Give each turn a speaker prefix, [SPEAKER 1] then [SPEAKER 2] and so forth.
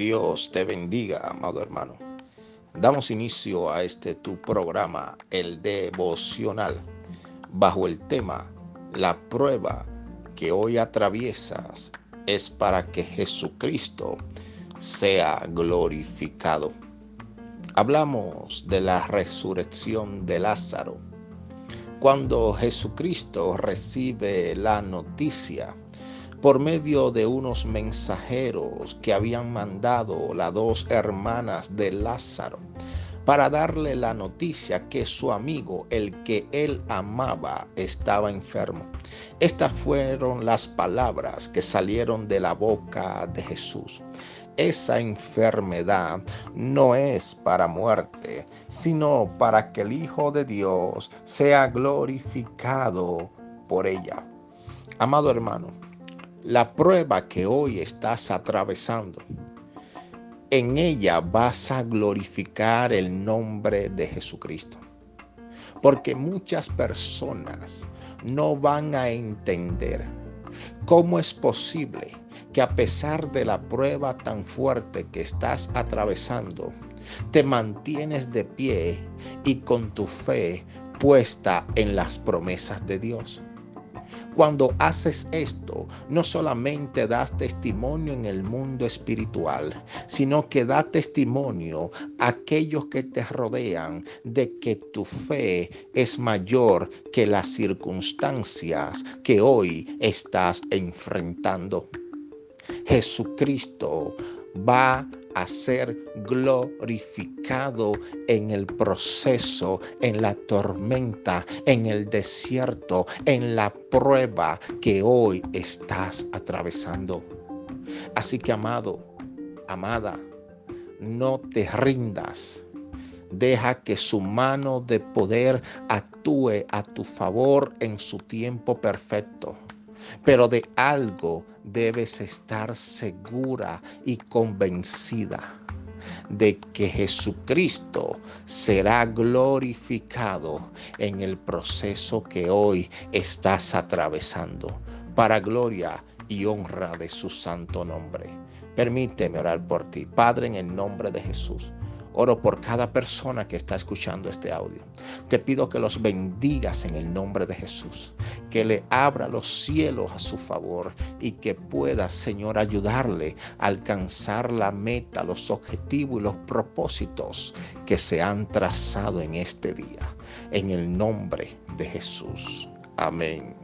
[SPEAKER 1] Dios te bendiga, amado hermano. Damos inicio a este tu programa, el devocional, bajo el tema La prueba que hoy atraviesas es para que Jesucristo sea glorificado. Hablamos de la resurrección de Lázaro. Cuando Jesucristo recibe la noticia por medio de unos mensajeros que habían mandado las dos hermanas de Lázaro para darle la noticia que su amigo, el que él amaba, estaba enfermo. Estas fueron las palabras que salieron de la boca de Jesús. Esa enfermedad no es para muerte, sino para que el Hijo de Dios sea glorificado por ella. Amado hermano, la prueba que hoy estás atravesando, en ella vas a glorificar el nombre de Jesucristo. Porque muchas personas no van a entender cómo es posible que a pesar de la prueba tan fuerte que estás atravesando, te mantienes de pie y con tu fe puesta en las promesas de Dios. Cuando haces esto, no solamente das testimonio en el mundo espiritual, sino que da testimonio a aquellos que te rodean de que tu fe es mayor que las circunstancias que hoy estás enfrentando. Jesucristo va a ser glorificado en el proceso, en la tormenta, en el desierto, en la prueba que hoy estás atravesando. Así que amado, amada, no te rindas. Deja que su mano de poder actúe a tu favor en su tiempo perfecto. Pero de algo debes estar segura y convencida de que Jesucristo será glorificado en el proceso que hoy estás atravesando, para gloria y honra de su santo nombre. Permíteme orar por ti, Padre, en el nombre de Jesús. Oro por cada persona que está escuchando este audio. Te pido que los bendigas en el nombre de Jesús, que le abra los cielos a su favor y que pueda, Señor, ayudarle a alcanzar la meta, los objetivos y los propósitos que se han trazado en este día. En el nombre de Jesús. Amén.